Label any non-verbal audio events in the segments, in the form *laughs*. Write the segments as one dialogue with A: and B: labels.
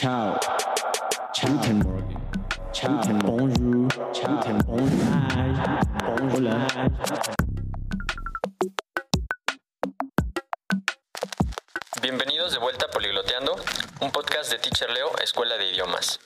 A: Ciao. Ciao. Guten Morgen. Ciao. Guten Bonjour. Ciao. Guten Bonjour. Hola.
B: Bienvenidos de vuelta a Poligloteando, un podcast de Teacher Leo, Escuela de Idiomas.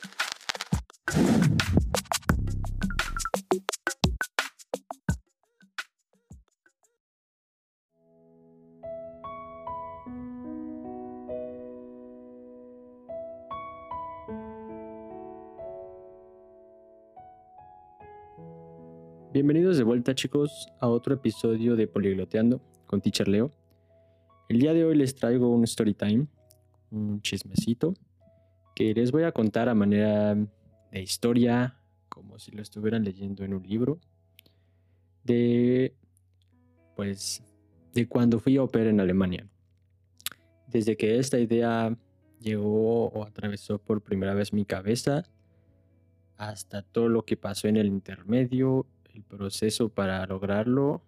C: Vuelta chicos a otro episodio de Poligloteando con Teacher Leo. El día de hoy les traigo un story time, un chismecito, que les voy a contar a manera de historia, como si lo estuvieran leyendo en un libro, de, pues, de cuando fui a operar en Alemania. Desde que esta idea llegó o atravesó por primera vez mi cabeza, hasta todo lo que pasó en el intermedio el proceso para lograrlo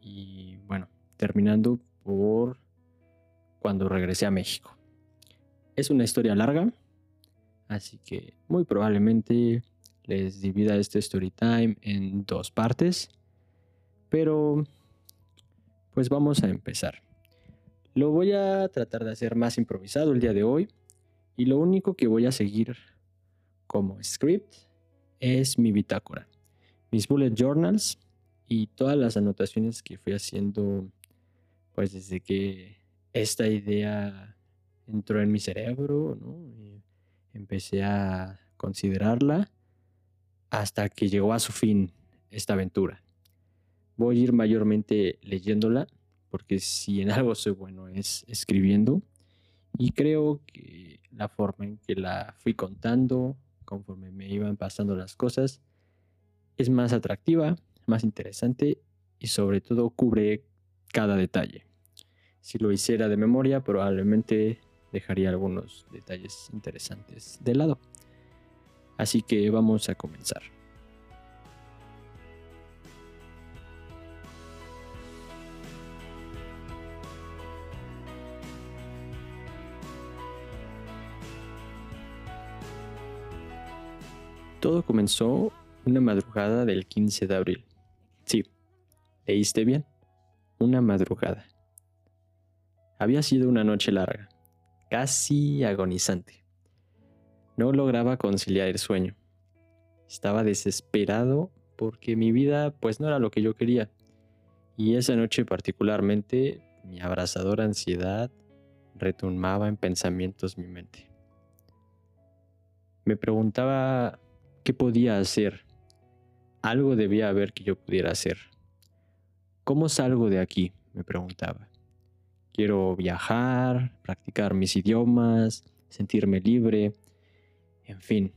C: y bueno, terminando por cuando regresé a México. Es una historia larga, así que muy probablemente les divida este story time en dos partes, pero pues vamos a empezar. Lo voy a tratar de hacer más improvisado el día de hoy y lo único que voy a seguir como script es mi bitácora mis bullet journals y todas las anotaciones que fui haciendo pues desde que esta idea entró en mi cerebro, empecé a considerarla hasta que llegó a su fin esta aventura. Voy a ir mayormente leyéndola porque si en algo soy bueno es escribiendo y creo que la forma en que la fui contando conforme me iban pasando las cosas es más atractiva, más interesante y sobre todo cubre cada detalle. Si lo hiciera de memoria, probablemente dejaría algunos detalles interesantes de lado. Así que vamos a comenzar. Todo comenzó una madrugada del 15 de abril. Sí, leíste bien. Una madrugada. Había sido una noche larga, casi agonizante. No lograba conciliar el sueño. Estaba desesperado porque mi vida pues no era lo que yo quería. Y esa noche particularmente mi abrasadora ansiedad retumbaba en pensamientos mi mente. Me preguntaba qué podía hacer algo debía haber que yo pudiera hacer. ¿Cómo salgo de aquí? me preguntaba. Quiero viajar, practicar mis idiomas, sentirme libre, en fin,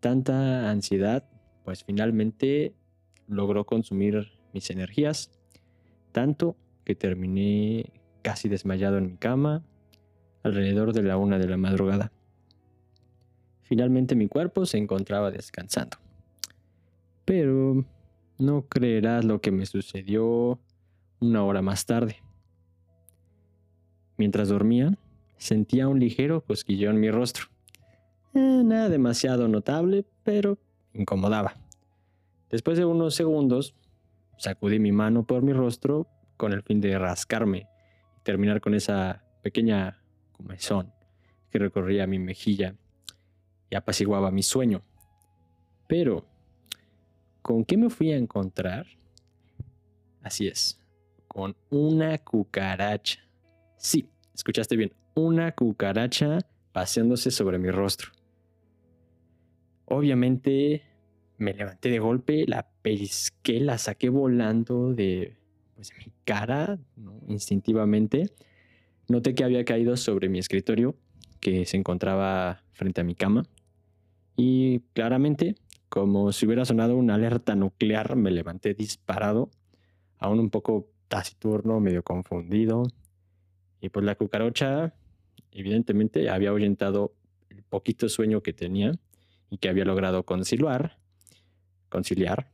C: tanta ansiedad, pues finalmente logró consumir mis energías, tanto que terminé casi desmayado en mi cama alrededor de la una de la madrugada. Finalmente mi cuerpo se encontraba descansando. Pero no creerás lo que me sucedió una hora más tarde. Mientras dormía, sentía un ligero cosquilleo en mi rostro. Eh, nada demasiado notable, pero incomodaba. Después de unos segundos, sacudí mi mano por mi rostro con el fin de rascarme y terminar con esa pequeña comezón que recorría mi mejilla y apaciguaba mi sueño. Pero ¿Con qué me fui a encontrar? Así es, con una cucaracha. Sí, escuchaste bien, una cucaracha paseándose sobre mi rostro. Obviamente me levanté de golpe, la pesqué, la saqué volando de, pues, mi cara, instintivamente. Noté que había caído sobre mi escritorio, que se encontraba frente a mi cama. Y claramente como si hubiera sonado una alerta nuclear, me levanté disparado, aún un poco taciturno, medio confundido. Y pues la cucaracha, evidentemente, había ahuyentado el poquito sueño que tenía y que había logrado conciliar, conciliar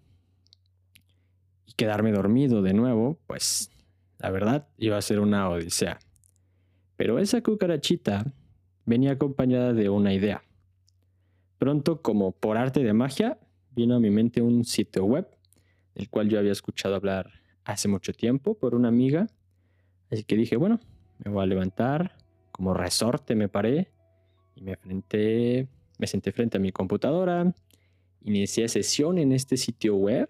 C: y quedarme dormido de nuevo, pues la verdad iba a ser una odisea. Pero esa cucarachita venía acompañada de una idea. Pronto, como por arte de magia, vino a mi mente un sitio web, del cual yo había escuchado hablar hace mucho tiempo por una amiga. Así que dije, bueno, me voy a levantar, como resorte me paré y me frente, me senté frente a mi computadora, inicié sesión en este sitio web,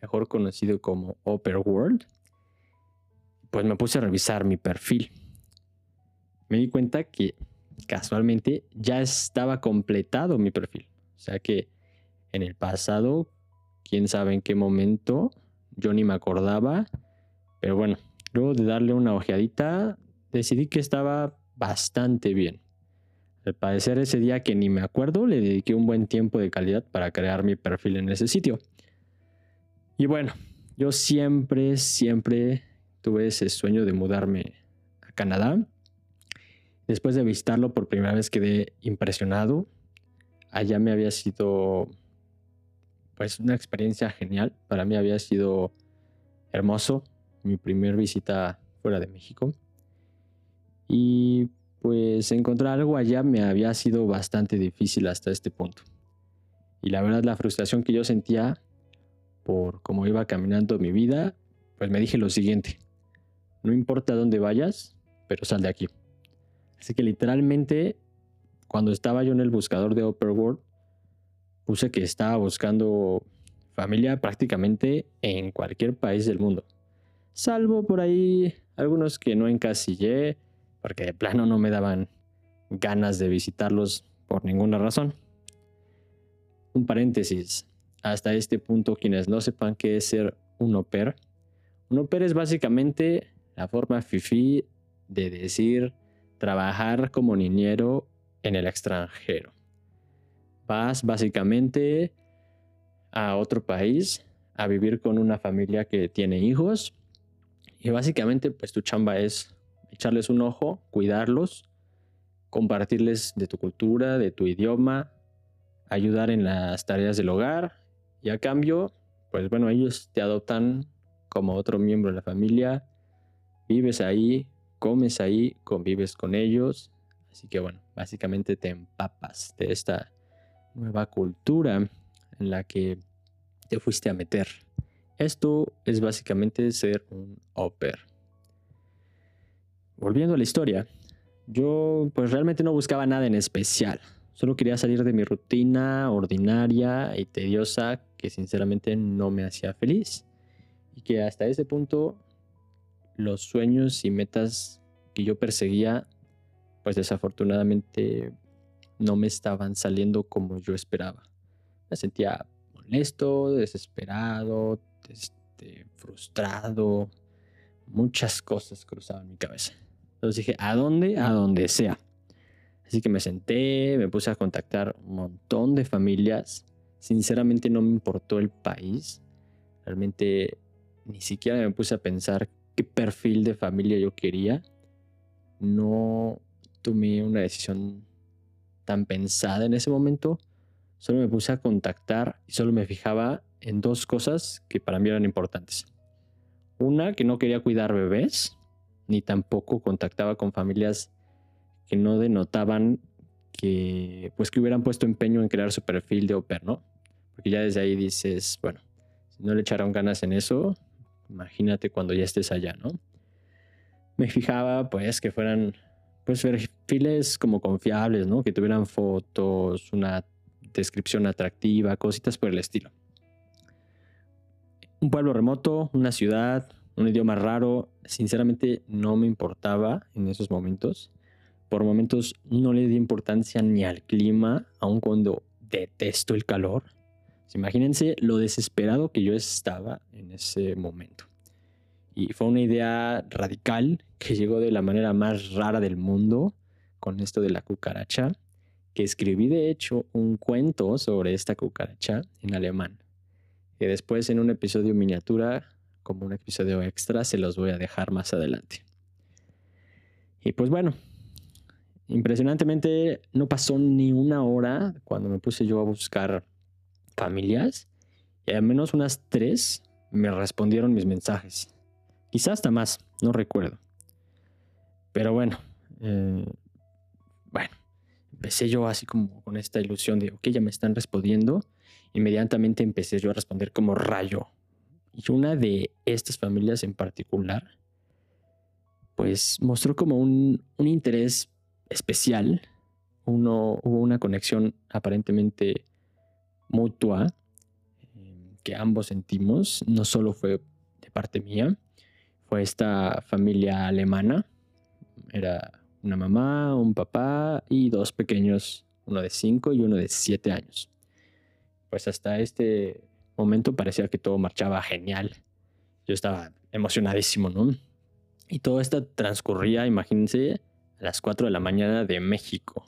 C: mejor conocido como Upper World. Pues me puse a revisar mi perfil. Me di cuenta que casualmente ya estaba completado mi perfil. O sea que en el pasado, quién sabe en qué momento, yo ni me acordaba. Pero bueno, luego de darle una ojeadita, decidí que estaba bastante bien. Al parecer ese día que ni me acuerdo, le dediqué un buen tiempo de calidad para crear mi perfil en ese sitio. Y bueno, yo siempre, siempre tuve ese sueño de mudarme a Canadá. Después de visitarlo por primera vez quedé impresionado. Allá me había sido pues una experiencia genial. Para mí había sido hermoso mi primer visita fuera de México. Y pues encontrar algo allá me había sido bastante difícil hasta este punto. Y la verdad la frustración que yo sentía por cómo iba caminando mi vida, pues me dije lo siguiente, no importa dónde vayas, pero sal de aquí. Así que literalmente cuando estaba yo en el buscador de Upper World, puse que estaba buscando familia prácticamente en cualquier país del mundo. Salvo por ahí algunos que no encasillé, porque de plano no me daban ganas de visitarlos por ninguna razón. Un paréntesis, hasta este punto quienes no sepan qué es ser un au pair, un au pair es básicamente la forma fifi de decir trabajar como niñero en el extranjero. Vas básicamente a otro país a vivir con una familia que tiene hijos y básicamente pues tu chamba es echarles un ojo, cuidarlos, compartirles de tu cultura, de tu idioma, ayudar en las tareas del hogar y a cambio, pues bueno, ellos te adoptan como otro miembro de la familia, vives ahí, comes ahí, convives con ellos, así que bueno, básicamente te empapas de esta nueva cultura en la que te fuiste a meter. Esto es básicamente ser un pair. Volviendo a la historia, yo pues realmente no buscaba nada en especial. Solo quería salir de mi rutina ordinaria y tediosa que sinceramente no me hacía feliz. Y que hasta ese punto los sueños y metas que yo perseguía pues desafortunadamente no me estaban saliendo como yo esperaba. Me sentía molesto, desesperado, este, frustrado. Muchas cosas cruzaban mi cabeza. Entonces dije, ¿a dónde? A donde sea. Así que me senté, me puse a contactar un montón de familias. Sinceramente no me importó el país. Realmente ni siquiera me puse a pensar qué perfil de familia yo quería. No tomé una decisión tan pensada en ese momento. Solo me puse a contactar y solo me fijaba en dos cosas que para mí eran importantes. Una, que no quería cuidar bebés ni tampoco contactaba con familias que no denotaban que pues que hubieran puesto empeño en crear su perfil de au ¿no? Porque ya desde ahí dices, bueno, si no le echaron ganas en eso, imagínate cuando ya estés allá, ¿no? Me fijaba pues que fueran pues perfiles como confiables, ¿no? Que tuvieran fotos, una descripción atractiva, cositas por el estilo. Un pueblo remoto, una ciudad, un idioma raro, sinceramente no me importaba en esos momentos. Por momentos no le di importancia ni al clima, aun cuando detesto el calor. Imagínense lo desesperado que yo estaba en ese momento. Y fue una idea radical que llegó de la manera más rara del mundo con esto de la cucaracha, que escribí de hecho un cuento sobre esta cucaracha en alemán, que después en un episodio miniatura como un episodio extra, se los voy a dejar más adelante. Y pues bueno, impresionantemente no pasó ni una hora cuando me puse yo a buscar familias y al menos unas tres me respondieron mis mensajes. Quizás hasta más, no recuerdo. Pero bueno, eh, bueno, empecé yo así como con esta ilusión de, ok, ya me están respondiendo. Inmediatamente empecé yo a responder como rayo. Y una de estas familias en particular, pues mostró como un, un interés especial. Uno, hubo una conexión aparentemente mutua eh, que ambos sentimos. No solo fue de parte mía, fue esta familia alemana. Era una mamá, un papá y dos pequeños, uno de cinco y uno de siete años. Pues hasta este momento parecía que todo marchaba genial. Yo estaba emocionadísimo, ¿no? Y todo esto transcurría, imagínense, a las 4 de la mañana de México.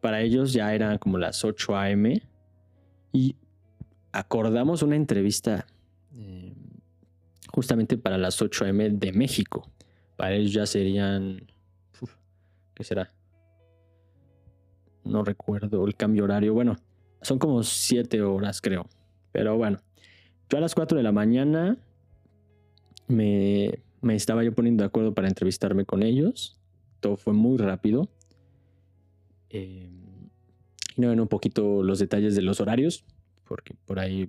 C: Para ellos ya eran como las 8 a.m. Acordamos una entrevista eh, justamente para las 8 a.m. de México. Para ellos ya serían ¿qué será? No recuerdo el cambio horario. Bueno, son como siete horas, creo. Pero bueno, yo a las 4 de la mañana me, me estaba yo poniendo de acuerdo para entrevistarme con ellos. Todo fue muy rápido. Eh, y no ven un poquito los detalles de los horarios, porque por ahí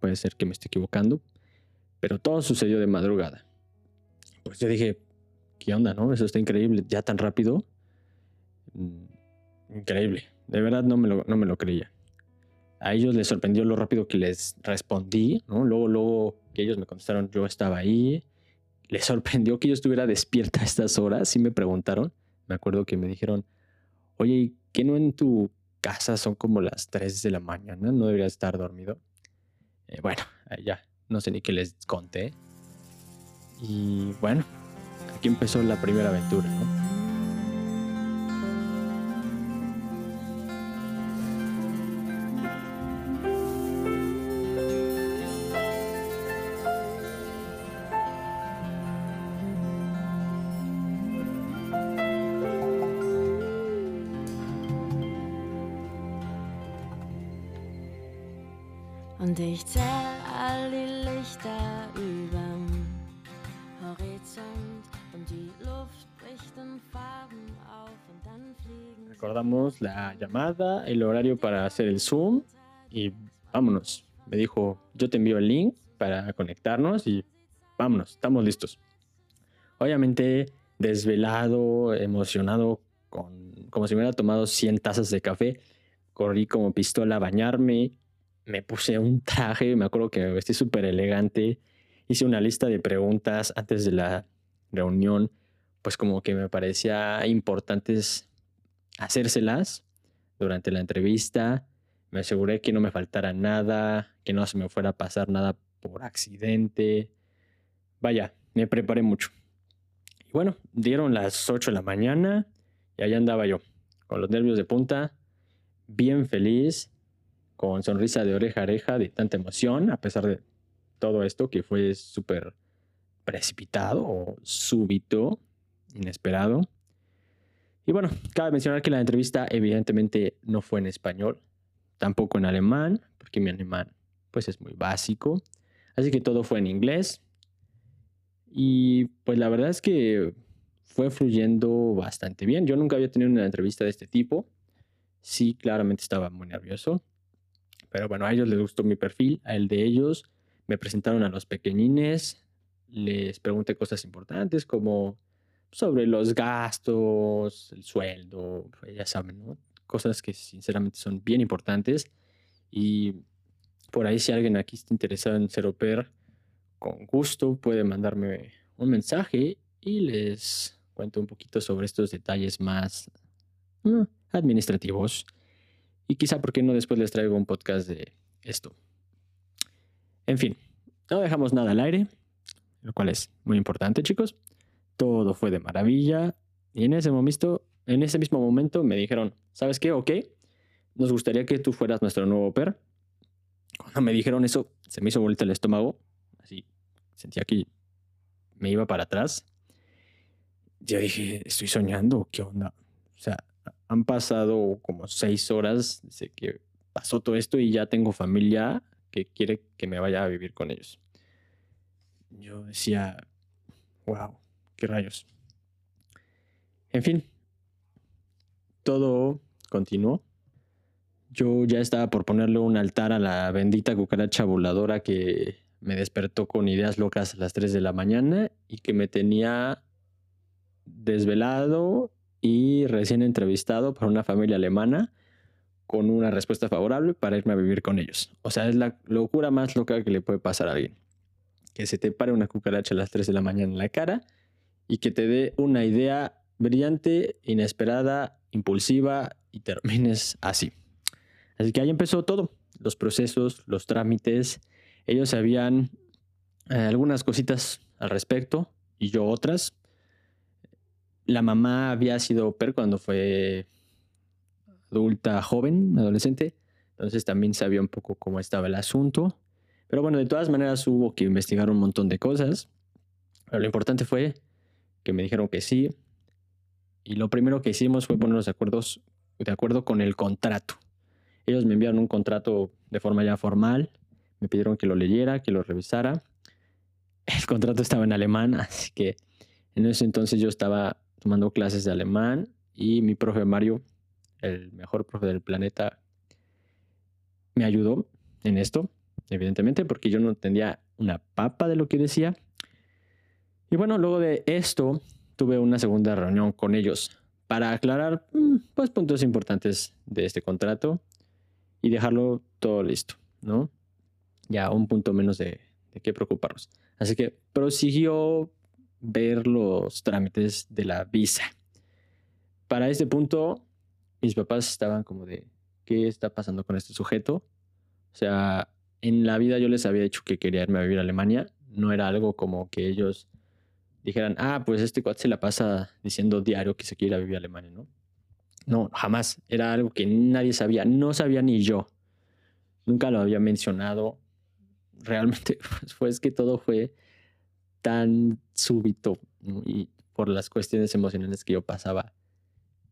C: puede ser que me esté equivocando. Pero todo sucedió de madrugada. Pues yo dije, ¿qué onda, no? Eso está increíble, ya tan rápido. Mm, increíble, de verdad no me lo, no me lo creía. A ellos les sorprendió lo rápido que les respondí, ¿no? Luego, luego que ellos me contestaron, yo estaba ahí. Les sorprendió que yo estuviera despierta a estas horas, sí me preguntaron. Me acuerdo que me dijeron, oye, ¿qué no en tu casa son como las 3 de la mañana? ¿No deberías estar dormido? Eh, bueno, ya, no sé ni qué les conté. Y bueno, aquí empezó la primera aventura, ¿no? Llamada, el horario para hacer el Zoom y vámonos. Me dijo, yo te envío el link para conectarnos y vámonos, estamos listos. Obviamente desvelado, emocionado, con, como si me hubiera tomado 100 tazas de café, corrí como pistola a bañarme, me puse un traje, me acuerdo que me vestí súper elegante, hice una lista de preguntas antes de la reunión, pues como que me parecía importantes hacérselas durante la entrevista, me aseguré que no me faltara nada, que no se me fuera a pasar nada por accidente, vaya, me preparé mucho. Y bueno, dieron las 8 de la mañana y allá andaba yo, con los nervios de punta, bien feliz, con sonrisa de oreja a oreja de tanta emoción, a pesar de todo esto que fue súper precipitado o súbito, inesperado. Y bueno, cabe mencionar que la entrevista evidentemente no fue en español, tampoco en alemán, porque mi alemán pues es muy básico. Así que todo fue en inglés. Y pues la verdad es que fue fluyendo bastante bien. Yo nunca había tenido una entrevista de este tipo. Sí, claramente estaba muy nervioso. Pero bueno, a ellos les gustó mi perfil, a el de ellos. Me presentaron a los pequeñines, les pregunté cosas importantes como sobre los gastos, el sueldo, pues, ya saben. Cosas que sinceramente son bien importantes. Y por ahí si alguien aquí está interesado en ser pair, con gusto puede mandarme un mensaje y les cuento un poquito sobre estos detalles más administrativos y quizá, ¿por qué no después les traigo un podcast de esto? En fin, no dejamos nada al aire, lo cual es muy importante, chicos. Todo fue de maravilla. Y en ese momento, en ese mismo momento me dijeron, ¿sabes qué? Ok, nos gustaría que tú fueras nuestro nuevo per. Cuando me dijeron eso, se me hizo vuelta el estómago. Así, sentía que me iba para atrás. Yo dije, estoy soñando, ¿qué onda? O sea, han pasado como seis horas desde que pasó todo esto y ya tengo familia que quiere que me vaya a vivir con ellos. Yo decía, wow, qué rayos. En fin, todo continuó. Yo ya estaba por ponerle un altar a la bendita cucaracha voladora que me despertó con ideas locas a las 3 de la mañana y que me tenía desvelado y recién entrevistado por una familia alemana con una respuesta favorable para irme a vivir con ellos. O sea, es la locura más loca que le puede pasar a alguien. Que se te pare una cucaracha a las 3 de la mañana en la cara y que te dé una idea brillante, inesperada, impulsiva y termines así. Así que ahí empezó todo, los procesos, los trámites. Ellos sabían eh, algunas cositas al respecto y yo otras. La mamá había sido per cuando fue adulta joven, adolescente, entonces también sabía un poco cómo estaba el asunto. Pero bueno, de todas maneras hubo que investigar un montón de cosas. Pero lo importante fue que me dijeron que sí. Y lo primero que hicimos fue ponernos de, acuerdos, de acuerdo con el contrato. Ellos me enviaron un contrato de forma ya formal. Me pidieron que lo leyera, que lo revisara. El contrato estaba en alemán, así que en ese entonces yo estaba tomando clases de alemán y mi profe Mario el mejor profe del planeta, me ayudó en esto, evidentemente, porque yo no entendía una papa de lo que decía. Y bueno, luego de esto, tuve una segunda reunión con ellos para aclarar mm, pues, puntos importantes de este contrato y dejarlo todo listo, ¿no? Ya un punto menos de, de qué preocuparnos. Así que prosiguió ver los trámites de la visa. Para este punto, mis papás estaban como de, ¿qué está pasando con este sujeto? O sea, en la vida yo les había dicho que quería irme a vivir a Alemania. No era algo como que ellos dijeran, ah, pues este cuate se la pasa diciendo diario que se quiere ir a vivir a Alemania, ¿no? No, jamás. Era algo que nadie sabía. No sabía ni yo. Nunca lo había mencionado. *laughs* Realmente, pues que todo fue tan súbito y por las cuestiones emocionales que yo pasaba.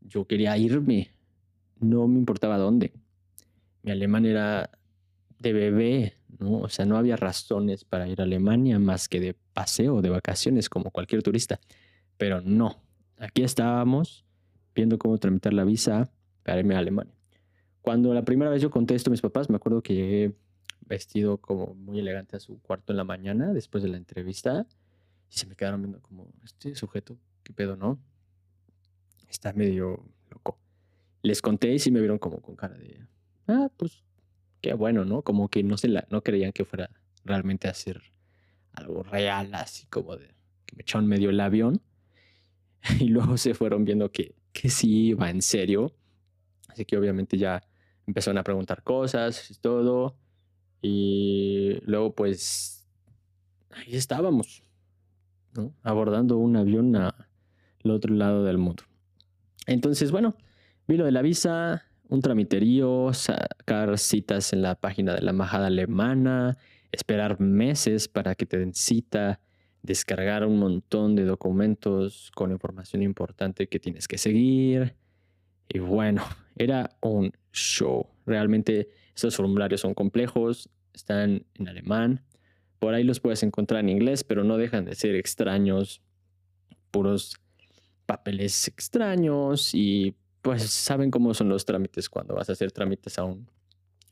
C: Yo quería irme no me importaba dónde. Mi alemán era de bebé, ¿no? O sea, no había razones para ir a Alemania más que de paseo, de vacaciones, como cualquier turista. Pero no, aquí estábamos viendo cómo tramitar la visa para irme a Alemania. Cuando la primera vez yo contesto a mis papás, me acuerdo que llegué vestido como muy elegante a su cuarto en la mañana después de la entrevista y se me quedaron viendo como, este sujeto, ¿qué pedo, no? Está medio loco les conté y sí me vieron como con cara de, ah, pues qué bueno, ¿no? Como que no, se la, no creían que fuera realmente hacer algo real, así como de que me echaron medio el avión. *laughs* Y luego se fueron viendo que, que sí iba en serio. Así que obviamente ya empezaron a preguntar cosas y todo. Y luego pues ahí estábamos, ¿no? Abordando un avión al otro lado del mundo. Entonces, bueno, Vi lo de la visa, un tramiterío, sacar citas en la página de la embajada alemana, esperar meses para que te den cita, descargar un montón de documentos con información importante que tienes que seguir. Y bueno, era un show. Realmente estos formularios son complejos, están en alemán. Por ahí los puedes encontrar en inglés, pero no dejan de ser extraños, puros papeles extraños y pues saben cómo son los trámites cuando vas a hacer trámites a un,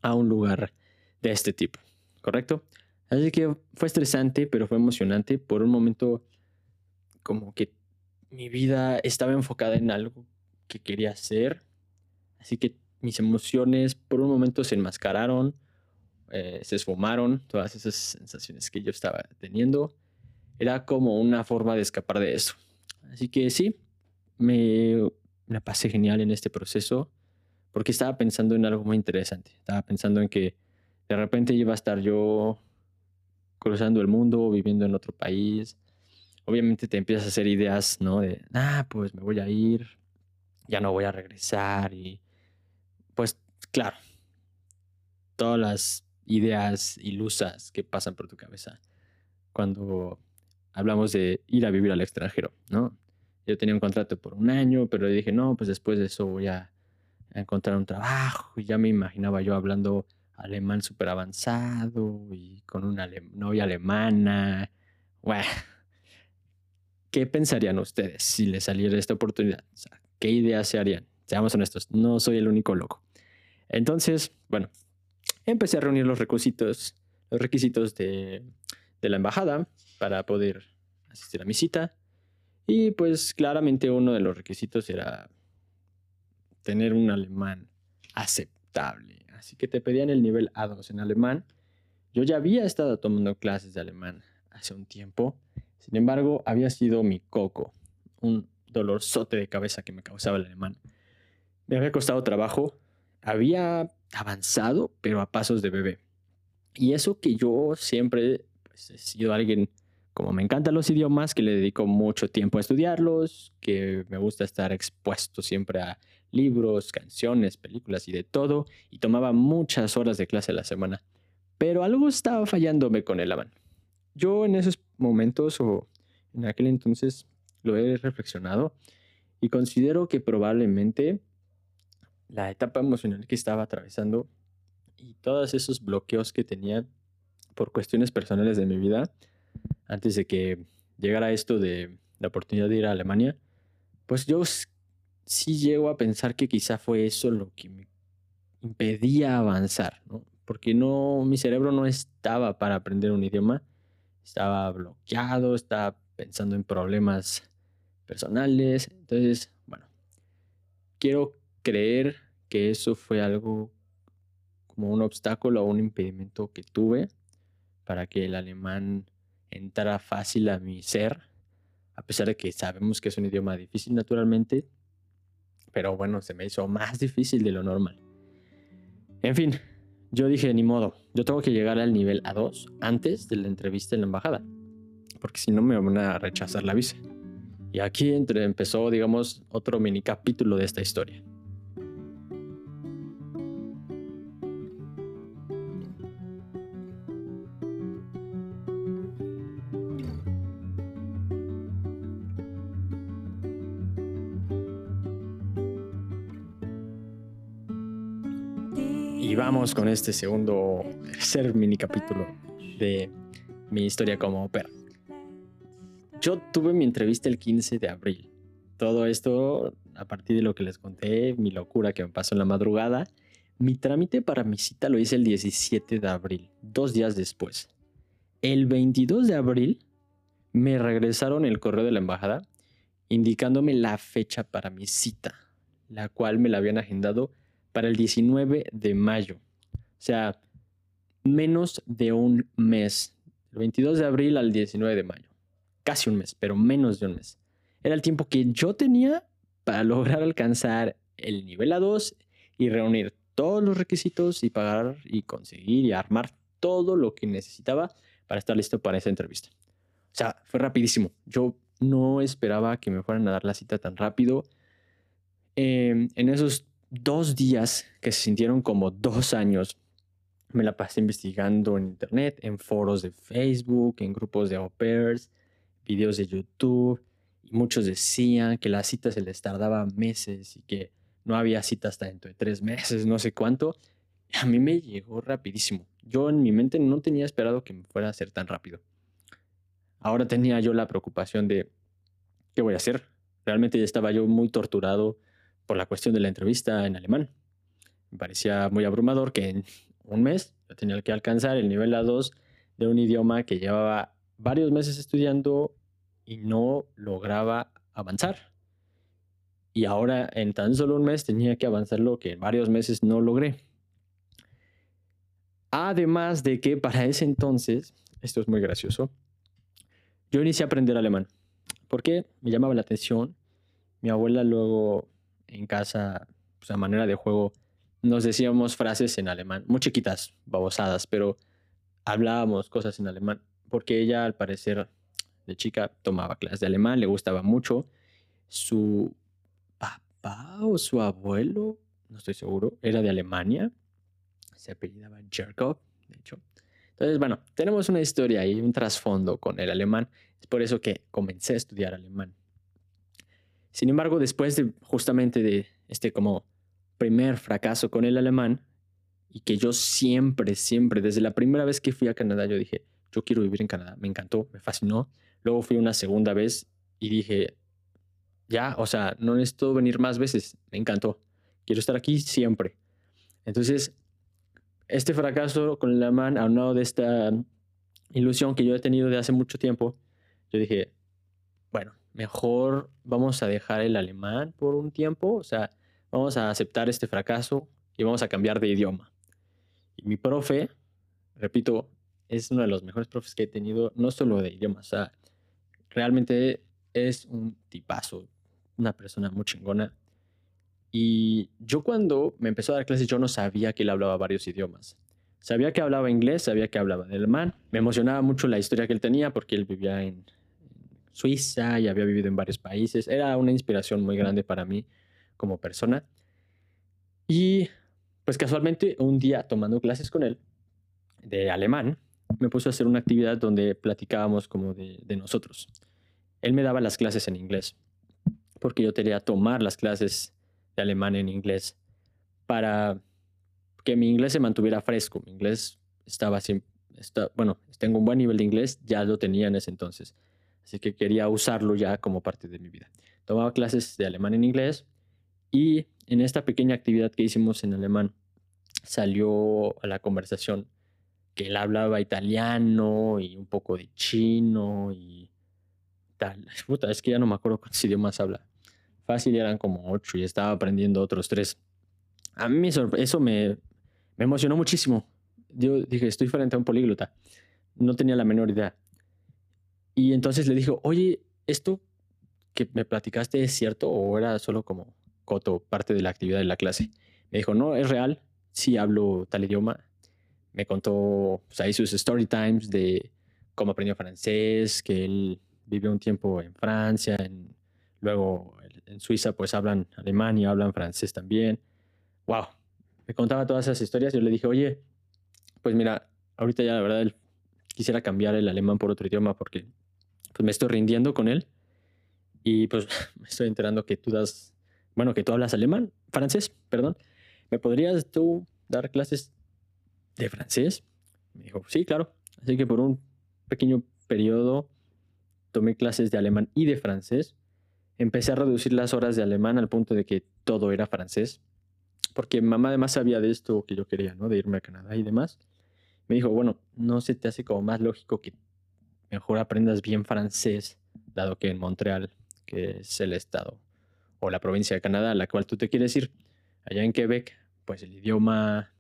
C: a un lugar de este tipo, ¿correcto? Así que fue estresante, pero fue emocionante. Por un momento, como que mi vida estaba enfocada en algo que quería hacer. Así que mis emociones por un momento se enmascararon, eh, se esfumaron, todas esas sensaciones que yo estaba teniendo. Era como una forma de escapar de eso. Así que sí, me la pasé genial en este proceso porque estaba pensando en algo muy interesante. Estaba pensando en que de repente iba a estar yo cruzando el mundo, viviendo en otro país. Obviamente te empiezas a hacer ideas, ¿no? De, ah, pues me voy a ir, ya no voy a regresar y pues claro, todas las ideas ilusas que pasan por tu cabeza cuando hablamos de ir a vivir al extranjero, ¿no? Yo tenía un contrato por un año, pero dije, no, pues después de eso voy a, encontrar un trabajo. Y ya me imaginaba yo hablando alemán súper avanzado y con una novia alemana. Bueno, *laughs* ¿qué pensarían ustedes si les saliera esta oportunidad? ¿Qué ideas se harían? seamos honestos, no soy el único loco. Entonces, bueno, empecé a reunir los requisitos, los requisitos de, de la embajada para poder asistir a mi cita. Y pues claramente uno de los requisitos era tener un alemán aceptable. Así que te pedían el nivel A2 en alemán. Yo ya había estado tomando clases de alemán hace un tiempo. Sin embargo, había sido mi coco, un dolorzote de cabeza que me causaba el alemán. Me había costado trabajo. Había avanzado, pero a pasos de bebé. Y eso que yo siempre pues, he sido alguien, como me encantan los idiomas, que le dedico mucho tiempo a estudiarlos, que me gusta estar expuesto siempre a libros, canciones, películas y de todo, y tomaba muchas horas de clase a la semana. Pero algo estaba fallándome con el alemán. Yo en esos momentos o en aquel entonces lo he reflexionado y considero que probablemente la etapa emocional que estaba atravesando y todos esos bloqueos que tenía por cuestiones personales de mi vida antes de que llegara esto de la oportunidad de ir a Alemania, pues yo sí llego a pensar que quizá fue eso lo que me impedía avanzar, ¿no? Porque no, mi cerebro no estaba para aprender un idioma, estaba bloqueado, estaba pensando en problemas personales. Entonces, bueno, quiero creer que eso fue algo como un obstáculo o un impedimento que tuve para que el alemán entrara fácil a mi ser, a pesar de que sabemos que es un idioma difícil naturalmente, pero bueno, se me hizo más difícil de lo normal. En fin, yo dije, ni modo, yo tengo que llegar al nivel A2 antes de la entrevista en la embajada, porque si no me van a rechazar la visa. Y aquí empezó, digamos, otro mini capítulo de esta historia. Con este segundo, mini capítulo de mi historia como opera. Yo tuve mi entrevista el 15 de abril. Todo esto a partir de lo que les conté, mi locura que me pasó en la madrugada. Mi trámite para mi cita lo hice el 17 de abril, dos días después. El 22 de abril me regresaron el correo de la embajada indicándome la fecha para mi cita, la cual me la habían agendado para el 19 de mayo. O sea, menos de un mes. El 22 de abril al 19 de mayo. Casi un mes, pero menos de un mes. Era el tiempo que yo tenía para *laughs* lograr alcanzar el nivel A2 y reunir todos los requisitos y pagar y conseguir y armar todo lo que necesitaba para estar listo para esa entrevista. O sea, fue rapidísimo. Yo no esperaba que me fueran a dar la cita tan rápido. Eh, en esos dos días que se sintieron como dos años, me la pasé investigando en internet, en foros de Facebook, en grupos de au pairs, videos de YouTube. Y muchos decían que la cita se les tardaba meses y que no había cita hasta dentro de tres meses, no sé cuánto. A mí me llegó rapidísimo. Yo en mi mente no tenía esperado que me fuera a ser tan rápido. Ahora tenía yo la preocupación de, ¿qué voy a hacer? Realmente ya estaba yo muy torturado por la cuestión de la entrevista en alemán. Me parecía muy abrumador que en un mes yo tenía que alcanzar el nivel A2 de un idioma que llevaba varios meses estudiando y no lograba avanzar. Y ahora en tan solo un mes tenía que avanzar lo que en varios meses no logré. Además de que para ese entonces, esto es muy gracioso, yo inicié a aprender alemán. porque Me llamaba la atención. Mi abuela luego en casa, pues a manera de juego, nos decíamos frases en alemán, muy chiquitas, babosadas, pero hablábamos cosas en alemán, porque ella al parecer de chica tomaba clases de alemán, le gustaba mucho. Su papá o su abuelo, no estoy seguro, era de Alemania, se apellidaba Jerkov, de hecho. Entonces, bueno, tenemos una historia ahí, un trasfondo con el alemán. Es por eso que comencé a estudiar alemán. Sin embargo, después de justamente de este como primer fracaso con el alemán, y que yo siempre, siempre, desde la primera vez que fui a Canadá, yo dije, yo quiero vivir en Canadá, me encantó, me fascinó. Luego fui una segunda vez y dije, ya, o sea, no necesito venir más veces, me encantó, quiero estar aquí siempre. Entonces, este fracaso con el alemán, aunado de esta ilusión que yo he tenido de hace mucho tiempo, yo dije, bueno, mejor vamos a dejar el alemán por un tiempo, o sea, vamos a aceptar este fracaso y vamos a cambiar de idioma. Y mi profe, repito, es uno de los mejores profes que he tenido, no solo de idiomas, o sea, realmente es un tipazo, una persona muy chingona. Y yo cuando me empezó a dar clases, yo no sabía que él hablaba varios idiomas. Sabía que hablaba inglés, sabía que hablaba alemán. Me emocionaba mucho la historia que él tenía porque él vivía en Suiza y había vivido en varios países. Era una inspiración muy grande para mí como persona. Y pues casualmente un día tomando clases con él de alemán, me puso a hacer una actividad donde platicábamos como de, de nosotros. Él me daba las clases en inglés porque yo quería tomar las clases de alemán en inglés para que mi inglés se mantuviera fresco. Mi inglés estaba siempre, está, bueno, tengo un buen nivel de inglés, ya lo tenía en ese entonces. Así que quería usarlo ya como parte de mi vida. Tomaba clases de alemán en inglés y en esta pequeña actividad que hicimos en alemán salió a la conversación que él hablaba italiano y un poco de chino y tal. *laughs* Puta, es que ya no me acuerdo cuántos idiomas habla. Fácil eran como ocho y estaba aprendiendo otros tres. A mí eso me, me emocionó muchísimo. Yo dije, estoy frente a un políglota. No tenía la menor idea. Y entonces le dijo, oye, ¿esto que me platicaste es cierto o era solo como coto, parte de la actividad de la clase? Me dijo, no, es real, sí hablo tal idioma. Me contó, sea, hizo sus story times de cómo aprendió francés, que él vivió un tiempo en Francia, en, luego en Suiza pues hablan alemán y hablan francés también. ¡Wow! Me contaba todas esas historias y yo le dije, oye, pues mira, ahorita ya la verdad quisiera cambiar el alemán por otro idioma porque pues me estoy rindiendo con él y pues *laughs* me estoy enterando que tú das, bueno, que tú hablas alemán, francés, perdón. ¿Me podrías tú dar clases de francés? Me dijo, sí, claro. Así que por un pequeño periodo tomé clases de alemán y de francés. Empecé a reducir las horas de alemán al punto de que todo era francés. Porque mamá además sabía de esto que yo quería, ¿no? De irme a Canadá y demás. Me dijo, bueno, ¿no se te hace como más lógico que mejor aprendas bien francés, dado que en Montreal, que es el estado o la provincia de Canadá a la cual tú te quieres ir, allá en Quebec, pues el idioma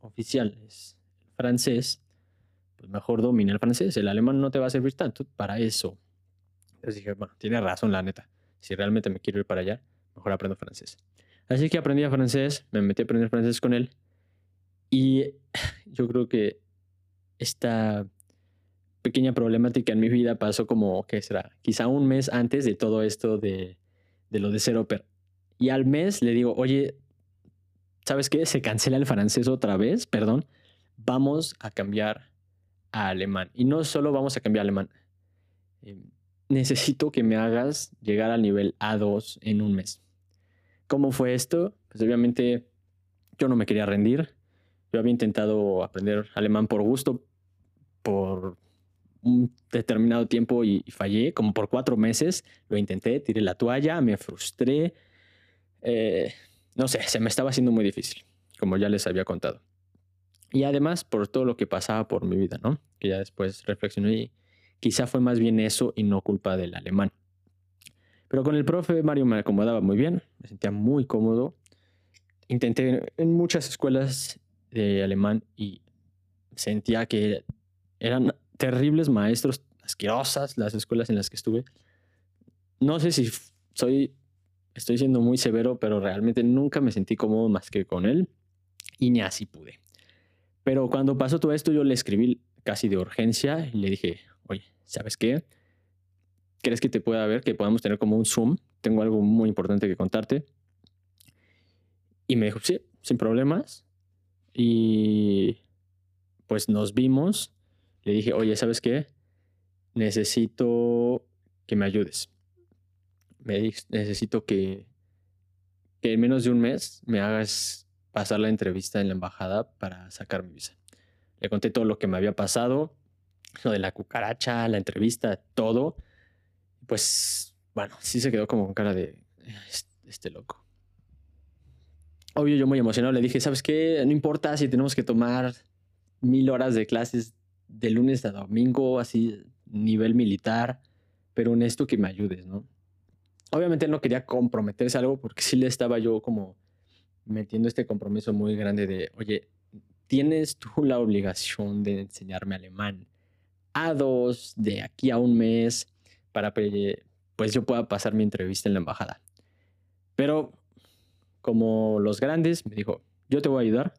C: oficial es francés, pues mejor domina el francés. El alemán no te va a servir tanto para eso. Entonces dije, bueno, tiene razón la neta. Si realmente me quiero ir para allá, mejor aprendo francés. Así que aprendí francés, me metí a aprender francés con él. Y yo creo que esta pequeña problemática en mi vida pasó como, ¿qué será? Quizá un mes antes de todo esto de, de lo de ser ópera. Y al mes le digo, oye, ¿sabes qué? Se cancela el francés otra vez, perdón. Vamos a cambiar a alemán. Y no solo vamos a cambiar a alemán. Eh, necesito que me hagas llegar al nivel A2 en un mes. ¿Cómo fue esto? Pues obviamente yo no me quería rendir. Yo había intentado aprender alemán por gusto, por un determinado tiempo y, fallé, como por cuatro meses. Lo intenté, tiré la toalla, me frustré. Eh, no sé, se me estaba haciendo muy difícil, como ya les había contado. Y además por todo lo que pasaba por mi vida, ¿no? Que ya después reflexioné y quizá fue más bien eso y no culpa del alemán. Pero con el profe Mario me acomodaba muy bien, me sentía muy cómodo. Intenté en muchas escuelas de alemán y sentía que eran terribles maestros, asquerosas las escuelas en las que estuve. No sé si soy, estoy siendo muy severo, pero realmente nunca me sentí cómodo más que con él y ni así pude. Pero cuando pasó todo esto, yo le escribí casi de urgencia y le dije, oye, ¿sabes qué? ¿Crees que te pueda ver? Que podamos tener como un Zoom. Tengo algo muy importante que contarte. Y me dijo, sí, sin problemas. Y pues nos vimos le dije, oye, ¿sabes qué? Necesito que me ayudes. Me necesito que, que en menos de un mes me hagas pasar la entrevista en la embajada para sacar mi visa. Le conté todo lo que me había pasado, lo de la cucaracha, la entrevista, todo. Pues bueno, sí se quedó como con cara de "Es- este loco. Obvio, yo muy emocionado le dije, ¿sabes qué? No importa si tenemos que tomar mil horas de clases de lunes a domingo, así, nivel militar, pero en esto que me ayudes, ¿no? Obviamente no quería comprometerse a algo porque *laughs* sí le estaba yo como metiendo este compromiso muy grande de, oye, tienes tú la obligación de enseñarme alemán a dos de aquí a un mes para que pues yo pueda pasar mi entrevista en la embajada. Pero como los grandes, me dijo, yo te voy a ayudar,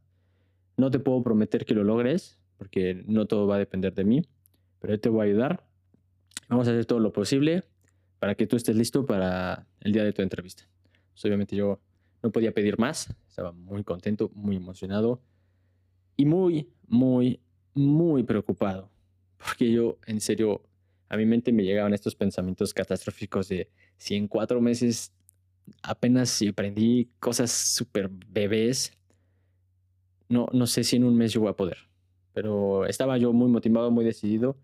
C: no te puedo prometer que lo logres, porque no todo va a depender de mí, pero yo te voy a ayudar. Vamos a hacer todo lo posible para que tú estés listo para el día de tu entrevista. Pues, obviamente yo no podía pedir más, estaba muy contento, muy emocionado y muy, muy, muy preocupado, porque yo en serio, a mi mente me llegaban estos pensamientos catastróficos de si en cuatro meses apenas aprendí cosas súper bebés, no, no sé si en un mes yo voy a poder. Pero estaba yo muy motivado, muy decidido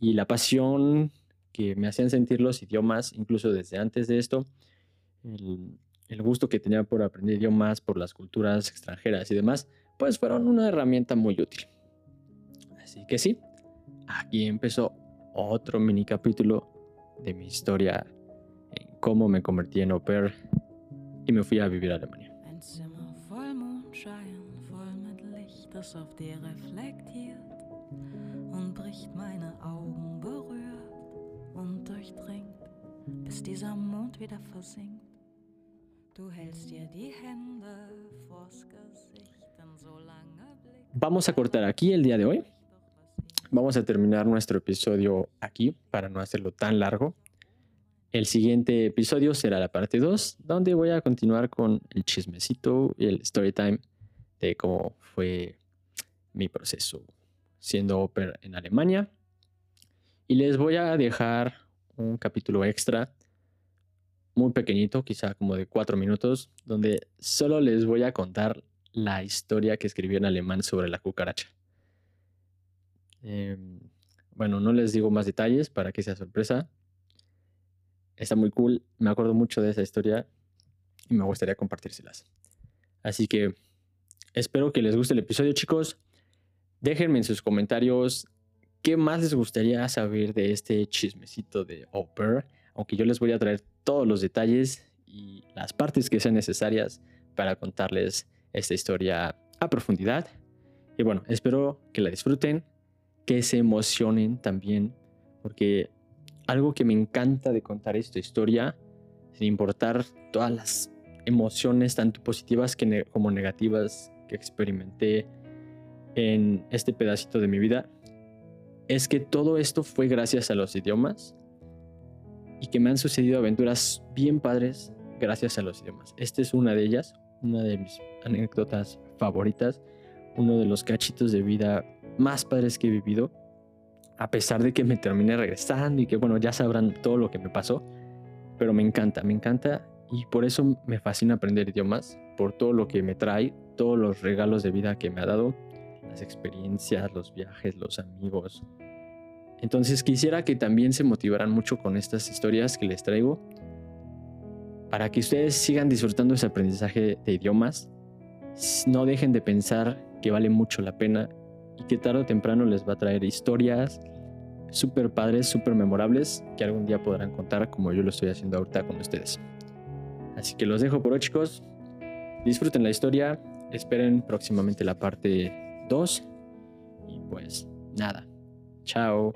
C: y la pasión que me hacían sentir los idiomas, incluso desde antes de esto, el, gusto que tenía por aprender idiomas, por las culturas extranjeras y demás, pues fueron una herramienta muy útil. Así que sí, aquí empezó otro mini capítulo de mi historia en cómo me convertí en au pair y me fui a vivir a Alemania.
D: Auf dir reflektiert.
C: Vamos a cortar aquí el día de hoy. Vamos a terminar nuestro episodio aquí para no hacerlo tan largo. El siguiente episodio será la parte 2, donde voy a continuar con el chismecito y el story time de cómo fue mi proceso siendo pair en Alemania. Y les voy a dejar un capítulo extra, muy pequeñito, quizá como de cuatro minutos, donde solo les voy a contar la historia que escribí en alemán sobre la cucaracha. Eh, bueno, no les digo más detalles para que sea sorpresa. Está muy cool, me acuerdo mucho de esa historia y me gustaría compartírselas. Así que espero que les guste el episodio, chicos. Déjenme en sus comentarios qué más les gustaría saber de este chismecito de au pair, aunque yo les voy a traer todos los detalles y las partes que sean necesarias para contarles esta historia a profundidad. Y bueno, espero que la disfruten, que se emocionen también, porque algo que me encanta de contar esta historia, sin importar todas las emociones, tanto positivas como negativas, que experimenté en este pedacito de mi vida, es que todo esto fue gracias a los idiomas y que me han sucedido aventuras bien padres gracias a los idiomas. Esta es una de ellas, una de mis anécdotas favoritas, uno de los cachitos de vida más padres que he vivido, a pesar de que me terminé regresando y que bueno, ya sabrán todo lo que me pasó, pero me encanta, me encanta y por eso me fascina aprender idiomas, por todo lo que me trae, todos los regalos de vida que me ha dado, las experiencias, los viajes, los amigos. Entonces quisiera que también se motivaran mucho con estas historias que les traigo para que ustedes sigan disfrutando ese aprendizaje de idiomas. No dejen de pensar que vale mucho la pena y que tarde o temprano les va a traer historias súper padres, súper memorables que algún día podrán contar como yo lo estoy haciendo ahorita con ustedes. Así que los dejo por hoy chicos. Disfruten la historia, esperen próximamente la parte 2 y pues nada. Chao.